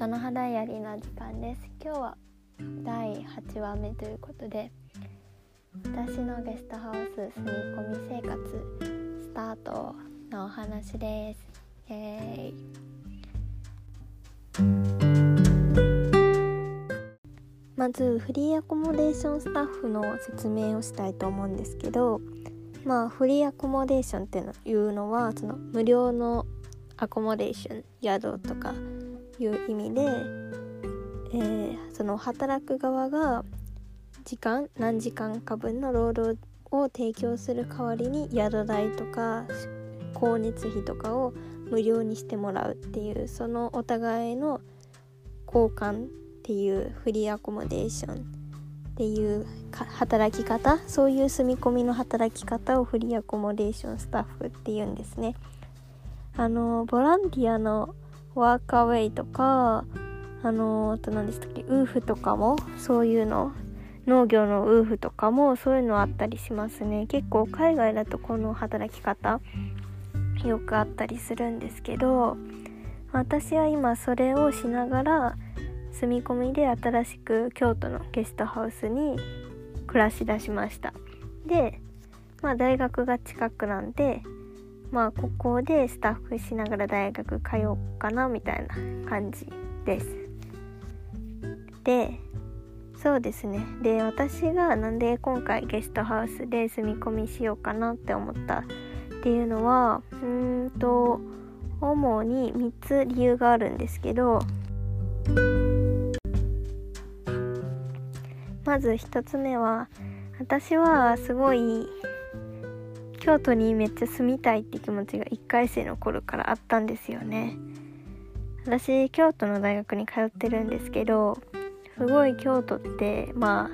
音の肌やりの時間です。今日は第8話目ということで私のゲストハウス住み込み生活スタートのお話です。イエーイ。まずフリーアコモデーションスタッフの説明をしたいと思うんですけどまあフリーアコモデーションっていうのはその無料のアコモデーション宿とかいう意味で、えー、その働く側が時間何時間か分の労働を提供する代わりに宿代とか光熱費とかを無料にしてもらうっていうそのお互いの交換っていうフリーアコモデーションっていう働き方そういう住み込みの働き方をフリーアコモデーションスタッフっていうんですね。あのボランティアのワーカーウェイとかあのあと何でしたっけウーフとかもそういうの農業のウーフとかもそういうのあったりしますね。結構海外だとこの働き方よくあったりするんですけど私は今それをしながら住み込みで新しく京都のゲストハウスに暮らしだしました。でまあ大学が近くなんでまあここでスタッフしながら大学通おうかなみたいな感じです。でそうですね。で私がなんで今回ゲストハウスで住み込みしようかなって思ったっていうのはうんと主に3つ理由があるんですけどまず1つ目は私はすごい京都にめっちゃ住みたいって気持ちが1回生の頃からあったんですよね。私京都の大学に通ってるんですけどすごい京都ってまあ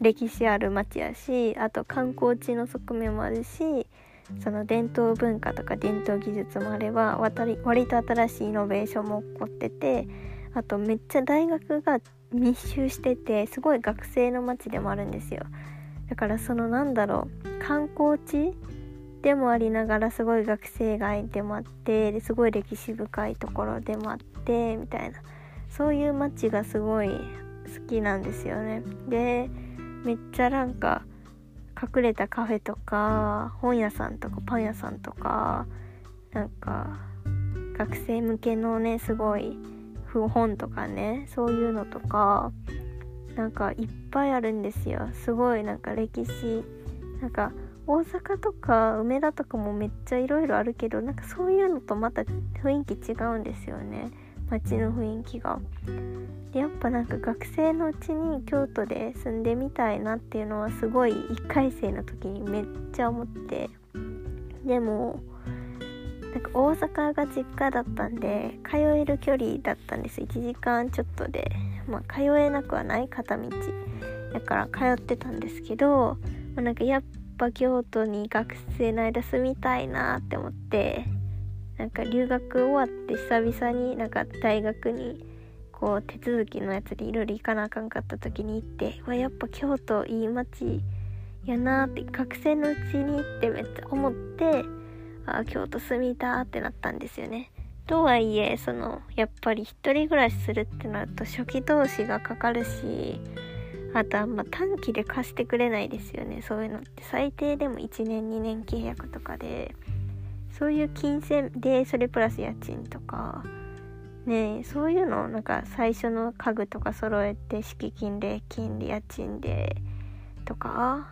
歴史ある町やしあと観光地の側面もあるしその伝統文化とか伝統技術もあれば割と新しいイノベーションも起こっててあとめっちゃ大学が密集しててすごい学生の街でもあるんですよ。だからそのなんだろう観光地でもありながらすごい学生街でもあってですごい歴史深いところでもあってみたいなそういう街がすごい好きなんですよね。でめっちゃなんか隠れたカフェとか本屋さんとかパン屋さんとかなんか学生向けのねすごい本とかねそういうのとかなんかいっぱいあるんですよ。すごいなんか歴史。なんか大阪とか梅田とかもめっちゃいろいろあるけどなんかそういうのとまた雰囲気違うんですよね。街の雰囲気が。でやっぱなんか学生のうちに京都で住んでみたいなっていうのはすごい1回生の時にめっちゃ思って。でもなんか大阪が実家だったんで通える距離だったんです。1時間ちょっとで。まあ、通えなくはない片道だから通ってたんですけど、まあ、なんかやっぱ京都に学生の間住みたいなって思ってなんか留学終わって久々になんか大学にこう手続きのやつでいろいろ行かなあかんかった時に行ってわやっぱ京都いい街やなって学生のうちにってめっちゃ思ってあ京都住みたってなったんですよね。とはいえそのやっぱり一人暮らしするってなると初期投資がかかるしあとはま短期で貸してくれないですよね。そういうのって。最低でも1年2年契約とかで。そういう金銭でそれプラス家賃とか。ねそういうのなんか最初の家具とか揃えて敷金礼金で家賃でとか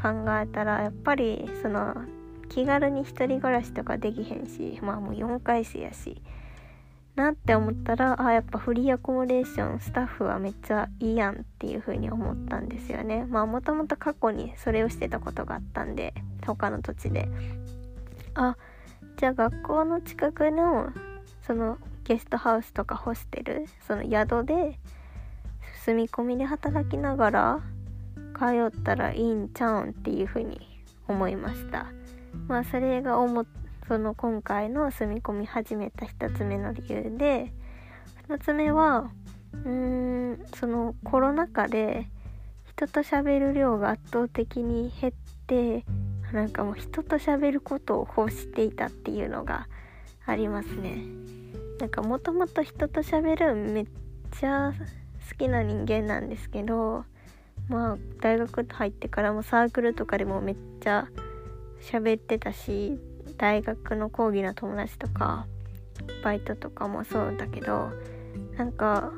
考えたらやっぱりその気軽に一人暮らしとかできへんしまあもう4回生やしなって思ったらあやっぱフリーアコモデーションスタッフはめっちゃいいやんっていう風に思ったんですよね。まあもともと過去にそれをしてたことがあったんで他の土地で。あじゃあ学校の近くのそのゲストハウスとかホステルその宿で住み込みで働きながら通ったらいいんちゃうんっていう風に思いました。まあそれがその今回の住み込み始めた1つ目の理由で2つ目はうーんそのコロナ禍で人と喋る量が圧倒的に減ってなんかもう人と喋ることを欲していたっていうのがありますね。なんかもともと人と喋るめっちゃ好きな人間なんですけどまあ大学入ってからもサークルとかでもめっちゃ喋ってたし大学の講義の友達とかバイトとかもそうだけどなんか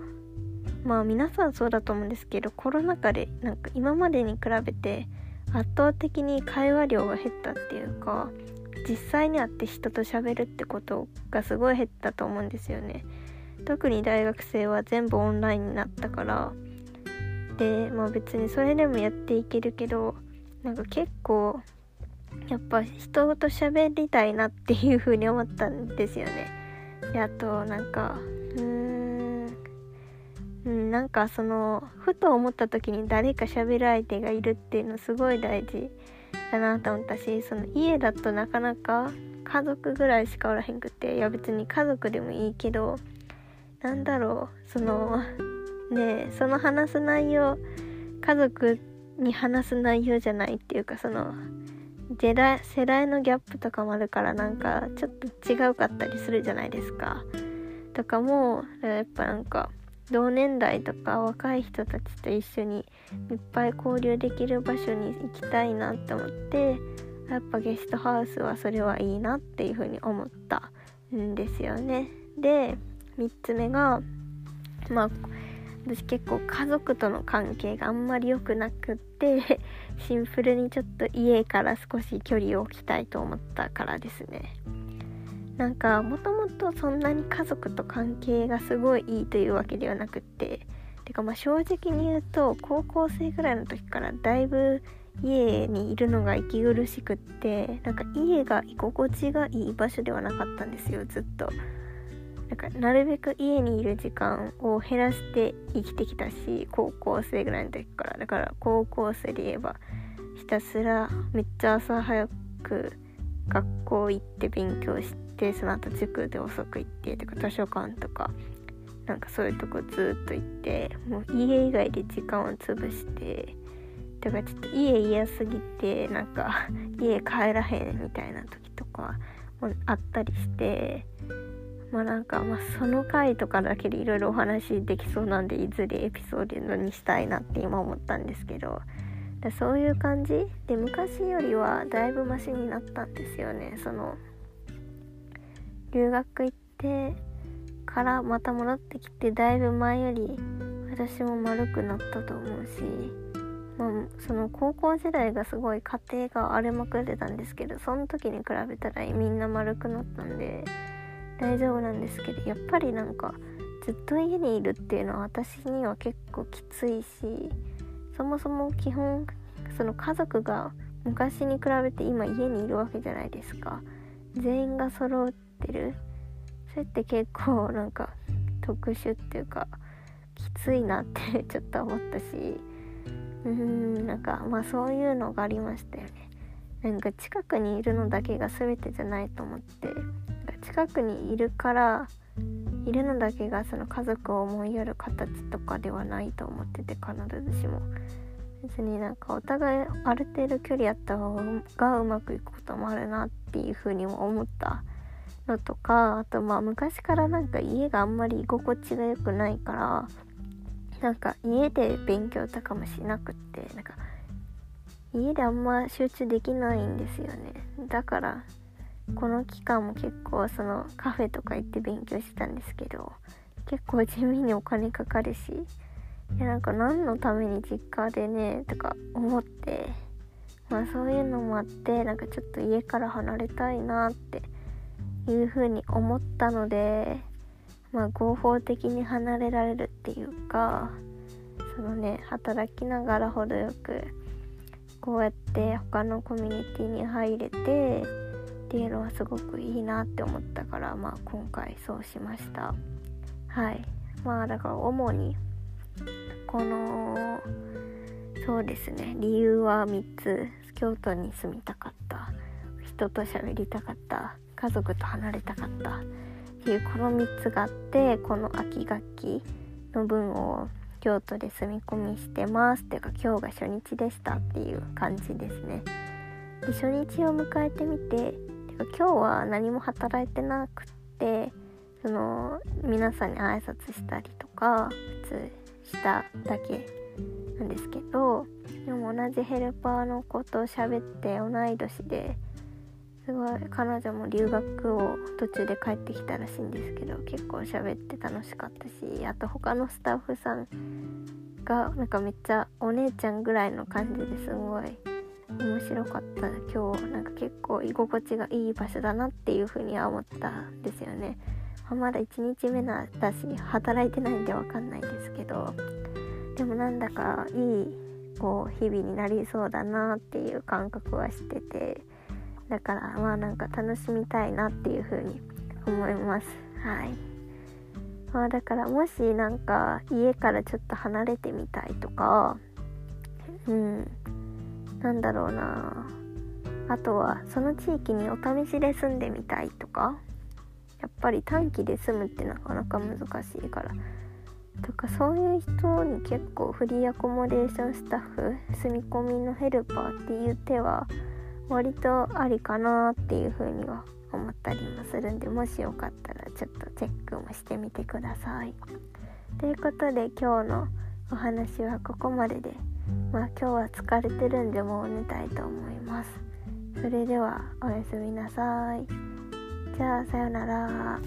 まあ皆さんそうだと思うんですけどコロナ禍でなんか今までに比べて圧倒的に会話量が減ったっていうか実際に会って人と喋るってことがすごい減ったと思うんですよね。特に大学生は全部オンラインになったから。でまあ別にそれでもやっていけるけどなんか結構やっぱ人と喋りたいなっていう風に思ったんですよね。であとなんかうーんうんなんかそのふと思った時に誰か喋る相手がいるっていうのすごい大事だなと思ったしその家だとなかなか家族ぐらいしかおらへんくていや別に家族でもいいけどなんだろうそのねその話す内容家族に話す内容じゃないっていうかその世代世代のギャップとかもあるからなんかちょっと違うかったりするじゃないですか。とかもやっぱなんか同年代とか若い人たちと一緒にいっぱい交流できる場所に行きたいなって思ってやっぱゲストハウスはそれはいいなっていうふうに思ったんですよね。で3つ目がまあ私結構家族との関係があんまり良くなくって シンプルにちょっと家から少し距離を置きたいと思ったからですねなんかもともとそんなに家族と関係がすごいいいというわけではなくっててかまあ正直に言うと高校生ぐらいの時からだいぶ家にいるのが息苦しくってなんか家が居心地がいい場所ではなかったんですよずっと。なんかなるべく家にいる時間を減らして生きてきたし高校生ぐらいの時から。だから高校生で言えばひたすらめっちゃ朝早く学校行って勉強してその後塾で遅く行ってとか図書館とかなんかそういうとこずっと行ってもう家以外で時間を潰してだからちょっと家嫌すぎてなんか家帰らへんみたいな時とかもあったりしてまあなんか、まあ、その回とかだけでいろいろお話できそうなんでいずれエピソードにしたいなって今思ったんですけどそういう感じ？で昔よりはだいぶマシになったんですよね。その留学行ってからまた戻ってきてだいぶ前より私も丸くなったと思うし、まあ、その高校時代がすごい家庭が荒れまくってたんですけどその時に比べたらみんな丸くなったんで大丈夫なんですけどやっぱりなんかずっと家にいるっていうのは私には結構きついしそもそも基本その家族が昔に比べて今家にいるわけじゃないですか。全員が揃ってる。それって結構なんか特殊っていうかきついなって ちょっと思ったしうーんなんかまあそういうのがありましたよね。なんか近くにいるのだけが全てじゃないと思って。近くにいるからいるのだけがその家族を思いやる形とかではないと思ってて必ずしも。別になんかお互いある程度距離あった方がうまくいくこともあるなっていうふうにも思った。のとかあとまあ昔からなんか家があんまり居心地が良くないからなんか家で勉強とかもしなくってなんか家であんま集中できないんですよね。だからこの期間も結構そのカフェとか行って勉強してたんですけど結構地味にお金かかるしいやなんか何のために実家でねとか思ってまあそういうのもあってなんかちょっと家から離れたいなっていう風に思ったのでまあ合法的に離れられるっていうかそのね働きながら程よくこうやって他のコミュニティに入れてっていうのはすごくいいなって思ったからまあ今回そうしました。はい。まあだから主にこのそうですね。理由は3つ。京都に住みたかった。人と喋りたかった。家族と離れたかった。っていうこの3つがあってこの秋学期の分を京都で住み込みしてます。っていうか今日が初日でしたっていう感じですね。で初日を迎えてみて今日は何も働いてなくってその皆さんに挨拶したりとか普通しただけなんですけどでも同じヘルパーの子と喋って同い年ですごい彼女も留学を途中で帰ってきたらしいんですけど結構喋って楽しかったしあと他のスタッフさんがなんかめっちゃお姉ちゃんぐらいの感じですごい面白かった。今日なんか結構居心地がいい場所だなっていう風には思ったんですよね。まだ1日目なだし働いてないんで分かんないですけど。でもなんだかいいこう日々になりそうだなっていう感覚はしてて。だからまあなんか楽しみたいなっていう風に思います。はい。まあだからもしなんか家からちょっと離れてみたいとかうん。なんだろうな。あとはその地域にお試しで住んでみたいとか。やっぱり短期で住むってなかなか難しいから。とかそういう人に結構フリーアコモデーションスタッフ住み込みのヘルパーっていう手は割とありかなっていうふうには思ったりもするんでもしよかったらちょっとチェックもしてみてください。ということで今日のお話はここまでで。まあ今日は疲れてるんでもう寝たいと思います。それではおやすみなさい。じゃあさよなら。